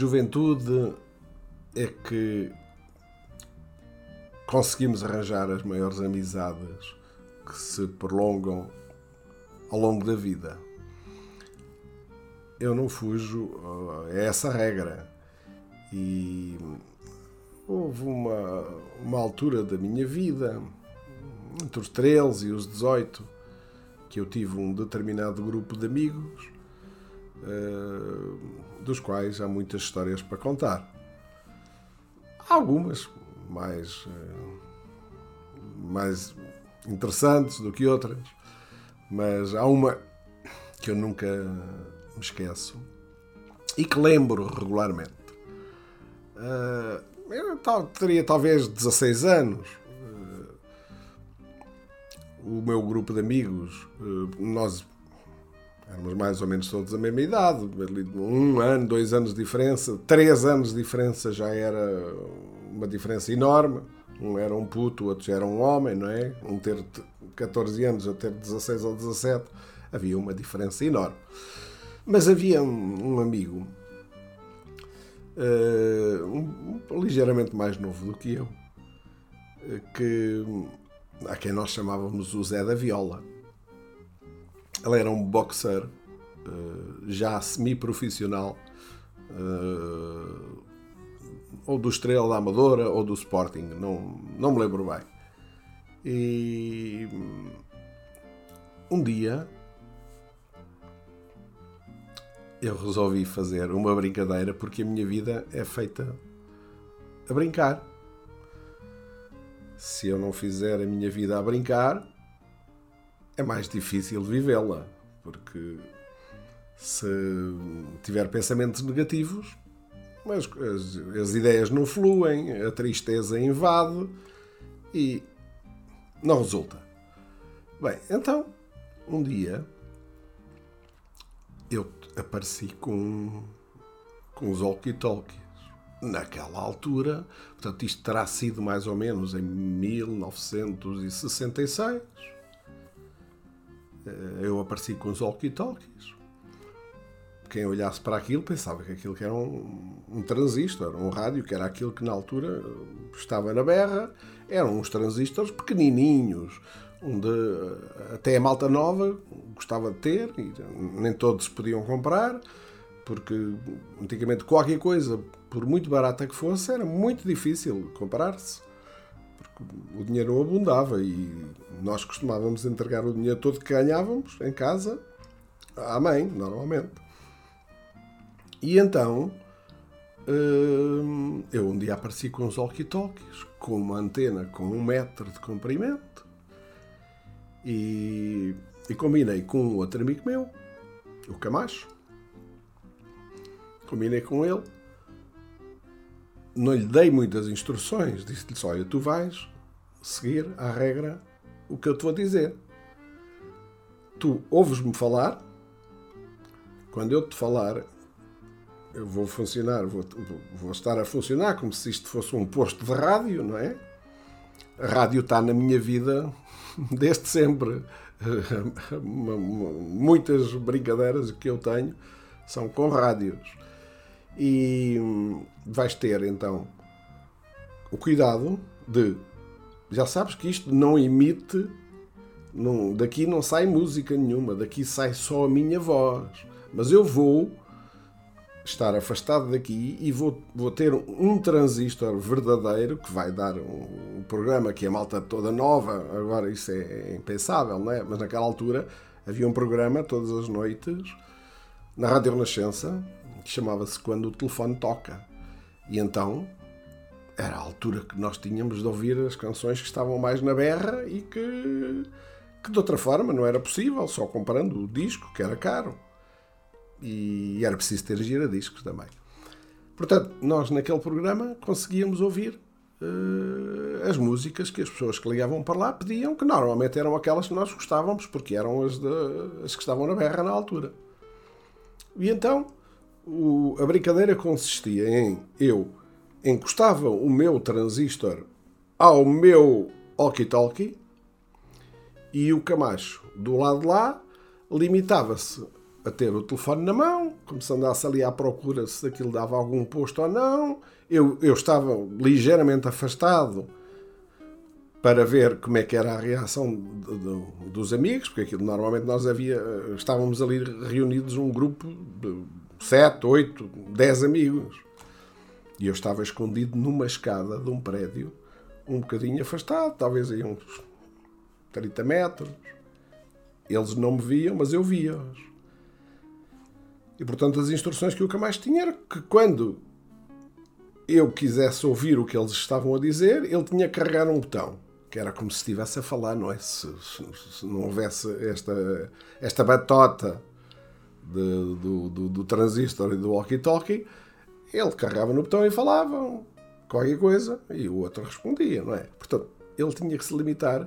juventude é que conseguimos arranjar as maiores amizades que se prolongam ao longo da vida. Eu não fujo a essa regra. E houve uma, uma altura da minha vida, entre os 13 e os 18, que eu tive um determinado grupo de amigos, uh, dos quais há muitas histórias para contar. Algumas mais, uh, mais interessantes do que outras, mas há uma que eu nunca me esqueço e que lembro regularmente. Uh, eu teria talvez 16 anos. Uh, o meu grupo de amigos, nós éramos mais ou menos todos da mesma idade, um ano, dois anos de diferença, três anos de diferença já era uma diferença enorme. Um era um puto, o outro já era um homem, não é? Um ter 14 anos, a ter 16 ou 17, havia uma diferença enorme. Mas havia um, um amigo, uh, um, um, ligeiramente mais novo do que eu, uh, que, a quem nós chamávamos o Zé da Viola. Ele era um boxer uh, já semi-profissional, ou do Estrela da Amadora ou do Sporting, não, não me lembro bem. E um dia eu resolvi fazer uma brincadeira porque a minha vida é feita a brincar. Se eu não fizer a minha vida a brincar, é mais difícil vivê-la, porque se tiver pensamentos negativos, as, as, as, ideias não fluem, a tristeza invade e não resulta. Bem, então, um dia eu apareci com, com os walkie-talkies. Naquela altura, portanto, isto terá sido mais ou menos em 1966. Eh, eu apareci com os walkie-talkies. Quem olhasse para aquilo pensava que aquilo que era um, um transistor, um rádio, que era aquilo que na altura estava na berra. Eram uns transistores pequenininhos, onde eh, até a malta nova gostava de ter e nem todos podiam comprar, porque antigamente qualquer coisa, por muito barata que fosse, era muito difícil comprar-se. O dinheiro não abundava e nós costumávamos entregar o dinheiro todo que ganhávamos em casa à mãe, normalmente. E então eh, eu um dia apareci com os walkie-talkies, com uma antena com um metro de comprimento e, e combinei com um outro amigo meu, o Camacho. Combinei com ele. Não lhe dei muitas instruções. Disse-lhe só: olha, tu vais seguir à regra o que eu te vou dizer. Tu ouves-me falar. Quando eu te falar, eu vou funcionar, vou, vou estar a funcionar como se isto fosse um posto de rádio, não é? A rádio está na minha vida desde sempre. Muitas brincadeiras que eu tenho são com rádios. E vais ter então o cuidado de. Já sabes que isto não emite. Não, daqui não sai música nenhuma, daqui sai só a minha voz. Mas eu vou estar afastado daqui e vou, vou ter um transistor verdadeiro que vai dar um, um, programa que a malta toda nova, agora isso é, é impensável, não é? Mas naquela altura havia um programa todas as noites na Rádio Renascença que chamava-se Quando o Telefone Toca. E então era a altura que nós tínhamos de ouvir as canções que estavam mais na berra e que, que de outra forma não era possível, só comprando o disco, que era caro e era preciso ter giradiscos também. Portanto, nós naquele programa conseguíamos ouvir uh, as músicas que as pessoas que ligavam para lá pediam, que normalmente eram aquelas que nós gostávamos, porque eram as, de, as que estavam na berra na altura. E então o, a brincadeira consistia em eu encostava o meu transistor ao meu walkie-talkie e o Camacho do lado de lá limitava-se a ter o telefone na mão, começando a ali à procura se aquilo dava algum posto ou não. Eu, eu estava ligeiramente afastado para ver como é que era a reação de, de, dos amigos, porque aquilo normalmente nós havia, estávamos ali reunidos um grupo de sete, oito, dez amigos. E eu estava escondido numa escada de um prédio, um bocadinho afastado, talvez aí uns 30 metros. Eles não me viam, mas eu via-os. E portanto, as instruções que o mais tinha era que quando eu quisesse ouvir o que eles estavam a dizer, ele tinha que carregar um botão que era como se estivesse a falar, não é? Se, se, se não houvesse esta, esta batota de, do, do, do, transistor e do walkie-talkie, ele carregava no botão e falava qualquer coisa e o outro respondia, não é? Portanto, ele tinha que se limitar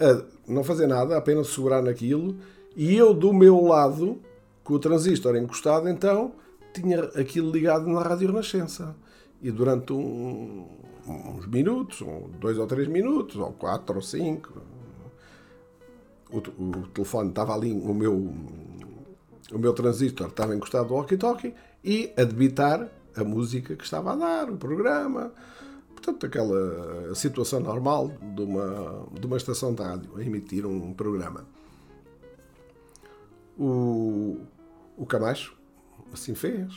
a não fazer nada, apenas segurar naquilo e eu, do meu lado, com o transistor encostado, então, tinha aquilo ligado na Rádio Renascença. E durante um, uns minutos, dois ou três minutos, ou quatro ou cinco. O, o telefone estava ali, o meu, o meu transistor estava encostado ao walkie-talkie e a debitar a música que estava a dar, o programa. Portanto, aquela situação normal de uma, de uma estação de rádio a emitir um programa. O, o Camacho assim fez.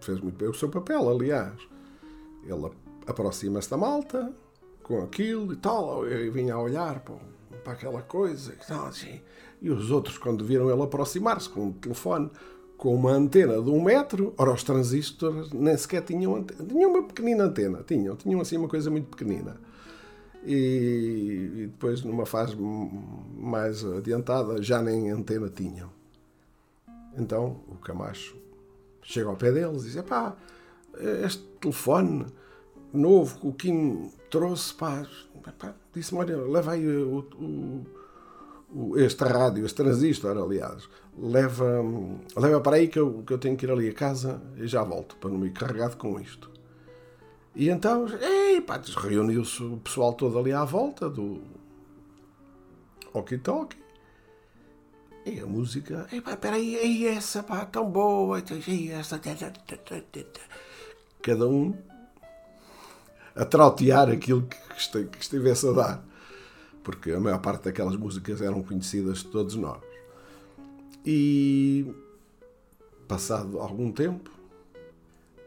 Fez muito bem o seu papel, aliás. Ele aproxima-se da malta com aquilo e tal. Eu vinha a olhar para, para aquela coisa e. Assim. E os outros, quando viram ele aproximar-se com o telefone com uma antena de um metro, ora, os transistores nem sequer tinham antena. Tinham uma pequenina antena, tinham, tinham assim uma coisa muito pequenina. E, e depois, numa fase mais adiantada, já nem antena tinham. Então, o Camacho chega ao pé deles e diz: pá, este telefone novo que o Kim trouxe, pá disse-me, olha, leva aí o, o, o, este rádio, este transistor, aliás, leva, leva para aí que eu, que eu tenho que ir ali a casa e já volto, para não me ir carregado com isto. E então, ei, pá, reuniu-se o pessoal todo ali à volta do Oki Talkie. E a música, ei pá, aí essa, pá, tão boa, aí essa, cada um a trautear aquilo que estivesse a dar. Porque a maior parte daquelas músicas eram conhecidas de todos nós. E passado algum tempo,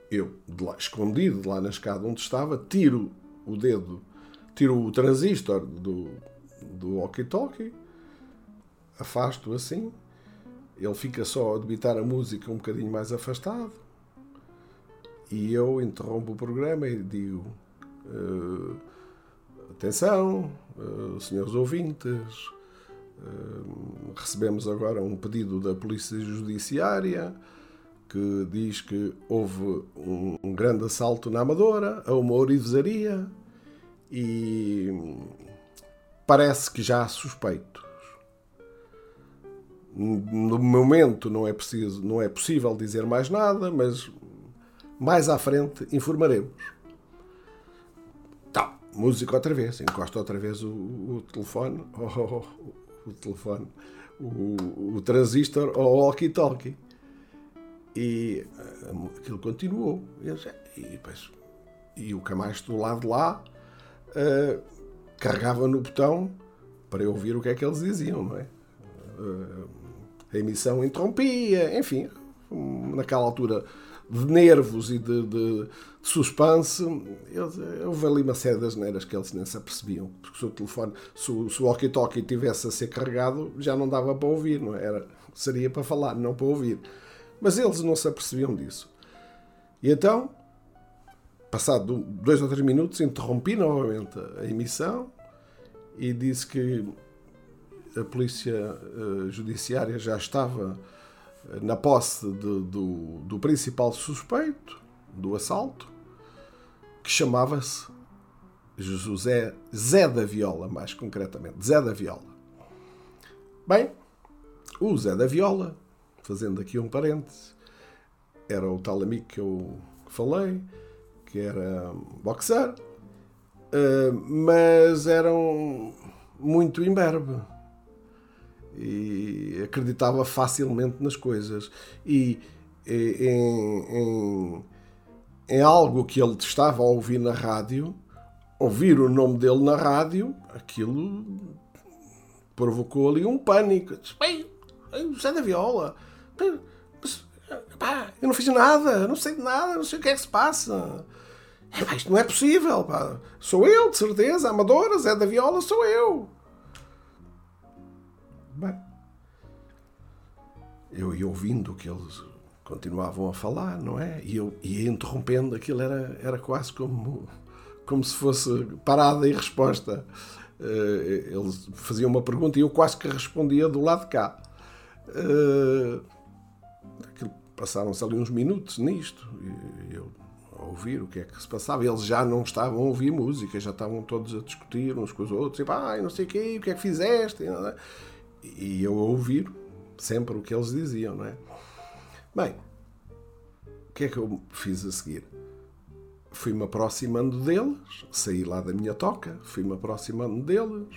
eu, de lá, escondido de lá na escada onde estava, tiro o dedo, tiro o transistor do, do walkie-talkie, afasto assim, ele fica só a debitar a música um bocadinho mais afastado, e eu interrompo o programa e digo: Uh, atenção, uh, senhores ouvintes, uh, recebemos agora um pedido da Polícia Judiciária que diz que houve um, um grande assalto na Amadora, a uma orivesaria, e parece que já há suspeitos. No momento não é preciso, não é possível dizer mais nada, mas mais à frente informaremos música outra vez, encosta outra vez o, o telefone, oh, o telefone, o, o transistor ao walkie-talkie. E uh, aquilo continuou. E, e, e o Camacho do lado de lá uh, carregava no botão para eu ouvir o que é que eles diziam, não é? Uh, a emissão interrompia, enfim, naquela altura de nervos e de, de, de suspense, houve ali uma série das neiras que eles nem se apercebiam. Porque se o telefone, se o, se o walkie-talkie tivesse a ser carregado, já não dava para ouvir, não é? Era, seria para falar, não para ouvir. Mas eles não se apercebiam disso. E então, passado dois ou três minutos, interrompi novamente a emissão e disse que a polícia uh, judiciária já estava na posse de, do, do principal suspeito do assalto, que chamava-se José Zé da Viola, mais concretamente, Zé da Viola. Bem, o Zé da Viola, fazendo aqui um parêntese, era o tal amigo que eu falei, que era boxer, eh, mas era um, muito imberbe e acreditava facilmente nas coisas. E em, em, em algo que ele estava a ouvir na rádio, ouvir o nome dele na rádio, aquilo provocou ali um pânico. Bem, Zé da Viola, mas, pá, eu não fiz nada, não sei de nada, não sei o que é que se passa. É, isto não é possível, pá. Sou eu, de certeza, amadora, Zé da Viola, sou eu. Bem, eu ia ouvindo que eles continuavam a falar, não é? E eu ia interrompendo, aquilo era, era quase como, como se fosse parada e resposta. Uh, eles faziam uma pergunta e eu quase que respondia do lado de cá. Uh, Passaram-se ali uns minutos nisto, e eu a ouvir o que é que se passava. Eles já não estavam a ouvir música, já estavam todos a discutir uns com os outros, e pá, não sei o quê, o que é que fizeste? E eu ouvir sempre o que eles diziam, não é? Bem, o que é que eu fiz a seguir? Fui-me aproximando deles, saí lá da minha toca, fui-me aproximando deles,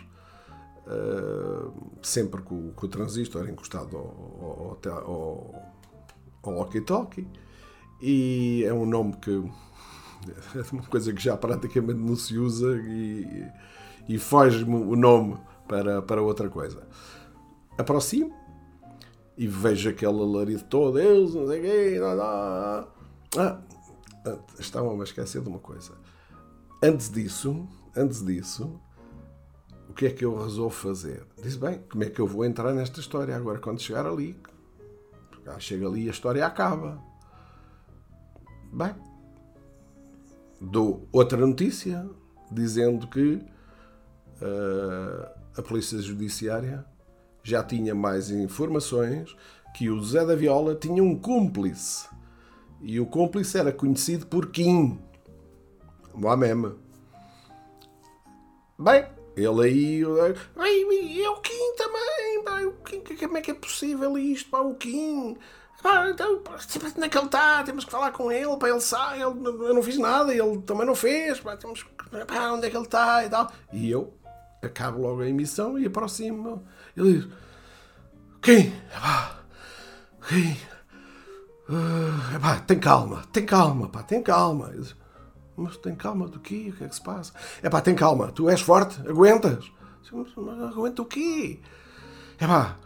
uh, sempre com, com, o transistor encostado ao, ao, ao, ao walkie-talkie, e é um nome que é uma coisa que já praticamente não se usa e, e foge-me o nome para, para outra coisa. Aproximo e vejo aquele alarido todo, eles, não sei o quê, Ah, estavam a esquecer de uma coisa. Antes disso, antes disso, o que é que eu resolvo fazer? Disse, bem, como é que eu vou entrar nesta história agora quando chegar ali? Porque, chega ali e a história acaba. Bem, dou outra notícia dizendo que uh, a Polícia Judiciária já tinha mais informações que o Zé da Viola tinha um cúmplice. E o cúmplice era conhecido por Kim. Moamema. Bem, ele aí. E o Kim também. Pá, o Kim, como é que é possível isto? Pá, o Kim. Então, onde é que ele está? Temos que falar com ele para ele sair. Ele, eu não fiz nada, ele também não fez. Temos, onde é que ele está e tal. E eu acabo logo a emissão e aproximo. Ele diz: Quem? Pá, quem? Uh, pá, tem calma, tem calma, pá, tem calma. Diz, mas tem calma do quê? O que é que se passa? É pá, tem calma, tu és forte, aguentas. Mas, mas aguenta o quê? É pá,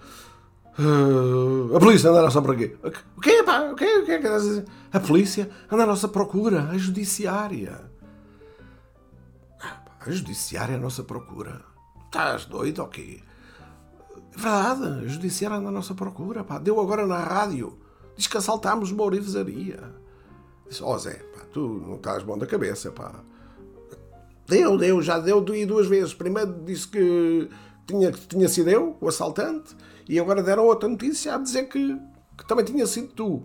uh, a polícia anda à nossa procura. O quê, pá? O quê? O é estás a polícia anda à nossa procura, a judiciária. A judiciária é a nossa procura. Estás doido ou quê? Verdade, a judiciária anda à nossa procura. Pá. Deu agora na rádio. Diz que assaltámos uma orivesaria. Disse, ó oh, Zé, pá, tu não estás bom da cabeça, pá. Deu, deu, já deu duas vezes. Primeiro disse que tinha, tinha sido eu, o assaltante, e agora deram outra notícia a dizer que, que também tinha sido tu.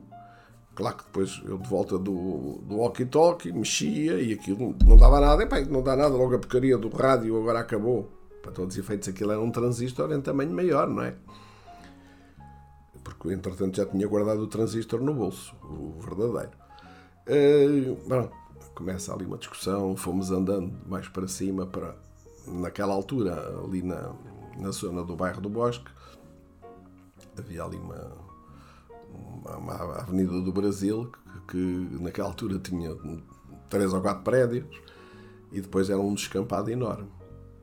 Claro que depois eu de volta do, do walkie-talkie mexia e aquilo não dava nada. Epá, não dá nada, logo a porcaria do rádio agora acabou. Para todos os efeitos aquilo era um transistor em tamanho maior, não é? Porque entretanto já tinha guardado o transistor no bolso, o verdadeiro. Uh, bom, começa ali uma discussão, fomos andando mais para cima, para naquela altura, ali na, na zona do bairro do Bosque, havia ali uma, uma, uma avenida do Brasil que, que, naquela altura tinha três ou quatro prédios e depois era um descampado enorme.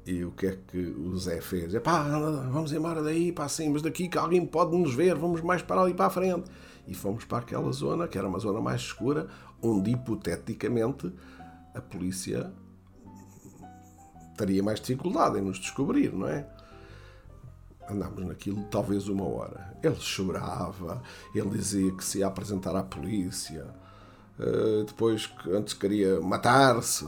E o que é que o Zé fez? É pá, vamos embora daí, pá, mas daqui que alguém pode nos ver, vamos mais para ali para a frente. E fomos para aquela zona, que era uma zona mais escura, onde hipoteticamente a polícia teria mais dificuldade em nos descobrir, não é? Andámos naquilo talvez uma hora. Ele chorava, ele dizia que se ia apresentar à polícia, uh, depois que antes queria matar-se.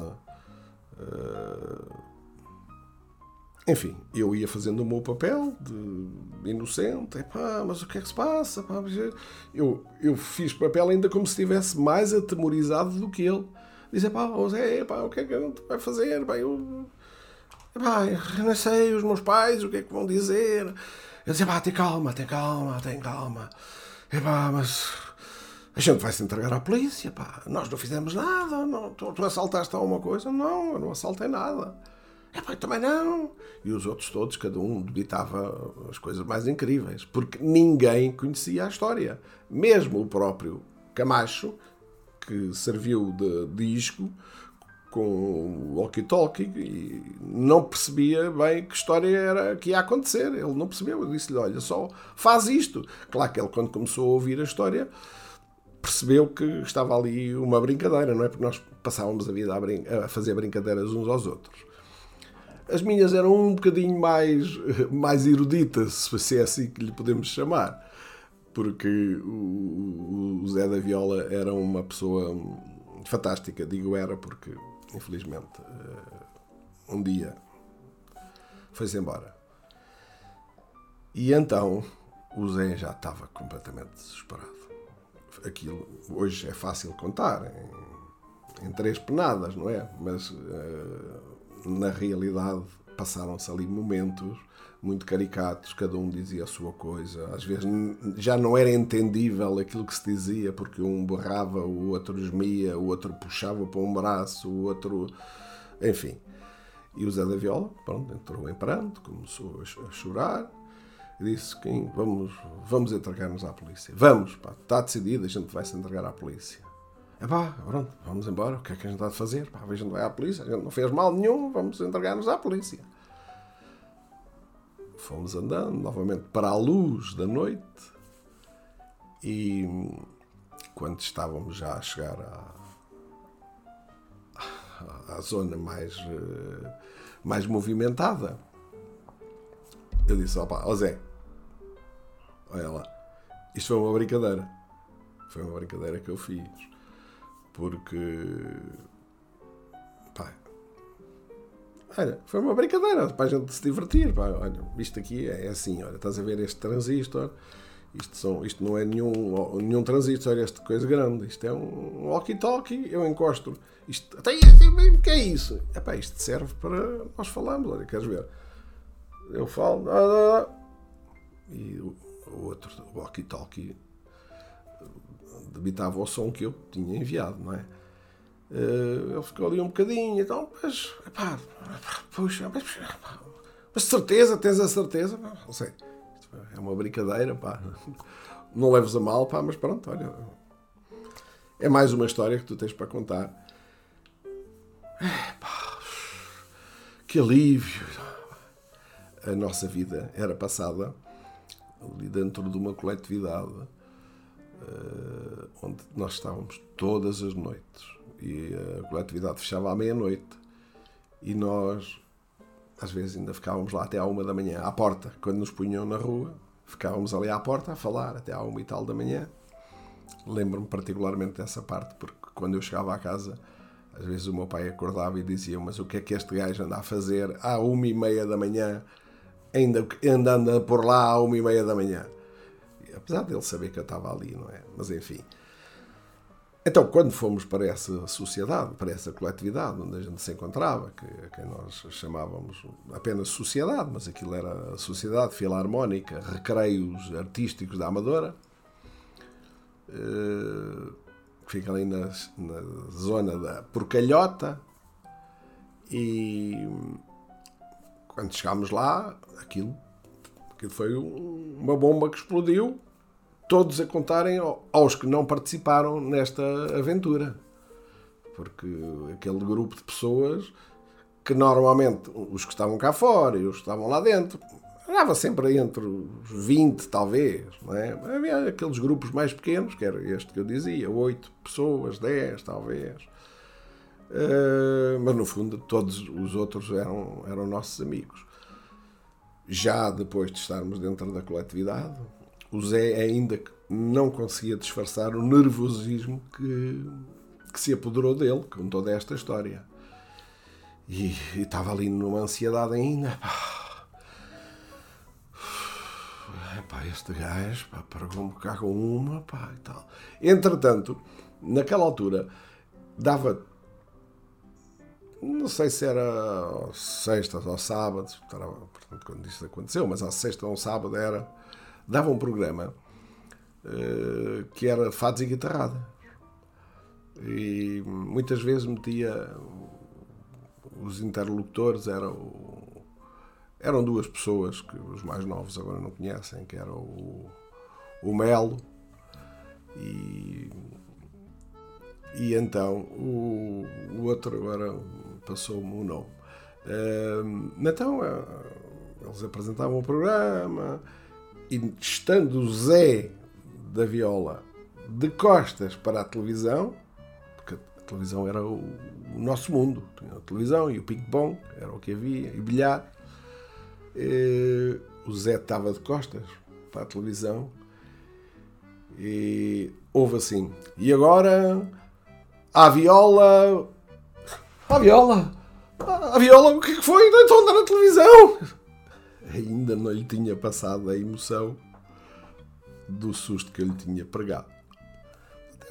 Enfim, eu ia fazendo o meu papel de inocente. Epá, mas o que é que se passa? Epá, eu, eu fiz papel ainda como se estivesse mais atemorizado do que ele. Diz, epá, Zé, epá, o que é que a gente vai fazer? Epá, eu, epá, eu não sei, os meus pais, o que é que vão dizer? Eu dizia, epá, tem calma, tem calma, tem calma. Epá, mas a gente vai se entregar à polícia, pá. Nós não fizemos nada, não, tu, tu assaltaste alguma coisa? Não, eu não assaltei nada. É pá, também não. E os outros todos, cada um debitava as coisas mais incríveis, porque ninguém conhecia a história. Mesmo o próprio Camacho, que serviu de disco com walkie-talkie não percebia bem que história era que ia acontecer. Ele não percebeu. Eu disse-lhe: Olha, só faz isto. Claro que ele, quando começou a ouvir a história, percebeu que estava ali uma brincadeira, não é? Porque nós passávamos a vida a, a fazer brincadeiras uns aos outros. As minhas eram um bocadinho mais, mais eruditas, se é assim que lhe podemos chamar, porque o, o Zé da Viola era uma pessoa fantástica, digo era porque, infelizmente, eh, um dia foi-se embora. E então o Zé já estava completamente desesperado aquilo hoje é fácil contar em, em três penadas, não é? Mas uh, na realidade passaram-se ali momentos muito caricatos, cada um dizia a sua coisa. Às vezes já não era entendível aquilo que se dizia, porque um berrava, o outro gemia, o outro puxava para um braço, o outro. Enfim. E o Zé da Viola, pronto, entrou em pranto, começou a chorar disse que vamos, vamos entregar-nos à polícia. Vamos, pá, está decidido, a gente vai se entregar à polícia. Pá, pronto, vamos embora, o que é que a gente há de fazer? Pá, a gente vai à polícia, a gente não fez mal nenhum, vamos entregar-nos à polícia. Fomos andando novamente para a luz da noite e quando estávamos já a chegar à, à zona mais, eh, mais movimentada, eu disse: opa, ó Zé, Olha lá. Isto foi uma brincadeira. Foi uma brincadeira que eu fiz. Porque. Pá. Olha, foi uma brincadeira para a gente se divertir. Pá. Olha, isto aqui é assim. Olha, estás a ver este transistor. Isto, são, isto não é nenhum, nenhum transistor, é esta coisa grande. Isto é um walkie-talkie. Eu encosto. Isto, até o que é isso? Epá, isto serve para nós falarmos. Olha, queres ver? Eu falo. E o outro walkie-talkie debitava o som que eu tinha enviado, não é? Eh, ele ficou ali um bocadinho, então, mas, pá, puxa, mas, mas certeza, tens a certeza? Não, sei, é uma brincadeira, pá, não leves a mal, pá, mas pronto, olha, é mais uma história que tu tens para contar. pá, que alívio! A nossa vida era passada ali dentro de uma coletividade uh, onde nós estávamos todas as noites e a coletividade fechava à meia-noite e nós às vezes ainda ficávamos lá até à uma da manhã, à porta, quando nos punham na rua, ficávamos ali à porta a falar até à uma e tal da manhã. Lembro-me particularmente dessa parte, porque quando eu chegava à casa, às vezes o meu pai acordava e dizia: Mas o que é que este gajo anda a fazer à uma e meia da manhã ainda andando por lá à uma e meia da manhã. Apesar dele saber que eu estava ali, não é? Mas enfim. Então, quando fomos para essa sociedade, para essa coletividade onde a gente se encontrava, que, que nós chamávamos apenas sociedade, mas aquilo era a Sociedade Filarmónica Recreios Artísticos da Amadora, eh, que fica ali na, na zona da Porcalhota, e quando chegámos lá, aquilo, aquilo foi uma bomba que explodiu, todos a contarem aos que não participaram nesta aventura. Porque aquele grupo de pessoas que normalmente os que estavam cá fora e os que estavam lá dentro andava sempre entre os 20, talvez, não é? Havia aqueles grupos mais pequenos, que era este que eu dizia, 8 pessoas, 10, talvez. Uh, mas no fundo todos os outros eram, eram nossos amigos. Já depois de estarmos dentro da coletividade, o Zé ainda não conseguia disfarçar o nervosismo que, que se apoderou dele com toda esta história. E, e estava ali numa ansiedade ainda. Pá, este gajo, pá, pagou-me cá com uma, pá, e tal. Entretanto, naquela altura, dava não sei se era sexta ou sábado, portanto, quando isso aconteceu, mas à sexta ou sábado era, dava um programa uh, que era fados e guitarrada. E muitas vezes metia os interlocutores eram, eram duas pessoas que os mais novos agora não conhecem, que era o, o Melo e, e então o, o outro agora passou-me o nome. Uh, então uh, eles apresentavam o programa e estando o Zé da Viola de costas para a televisão, porque a televisão era o, o nosso mundo, tinha a televisão e o ping-pong, era o que havia, e bilhar. E, o Zé estava de costas para a televisão e houve assim. E agora a viola. A viola! A viola, o que foi? Não estou a andar na televisão! Ainda não lhe tinha passado a emoção do susto que eu lhe tinha pregado.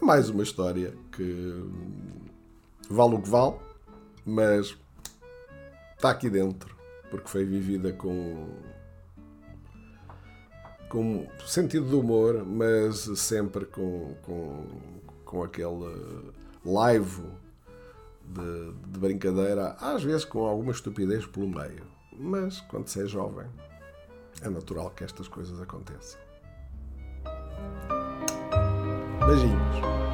É mais uma história que vale o que vale, mas está aqui dentro, porque foi vivida com com sentido de humor, mas sempre com, com, com aquele live de, de, brincadeira, às vezes com alguma estupidez pelo meio. Mas quando se é jovem, é natural que estas coisas aconteçam. Beijinhos.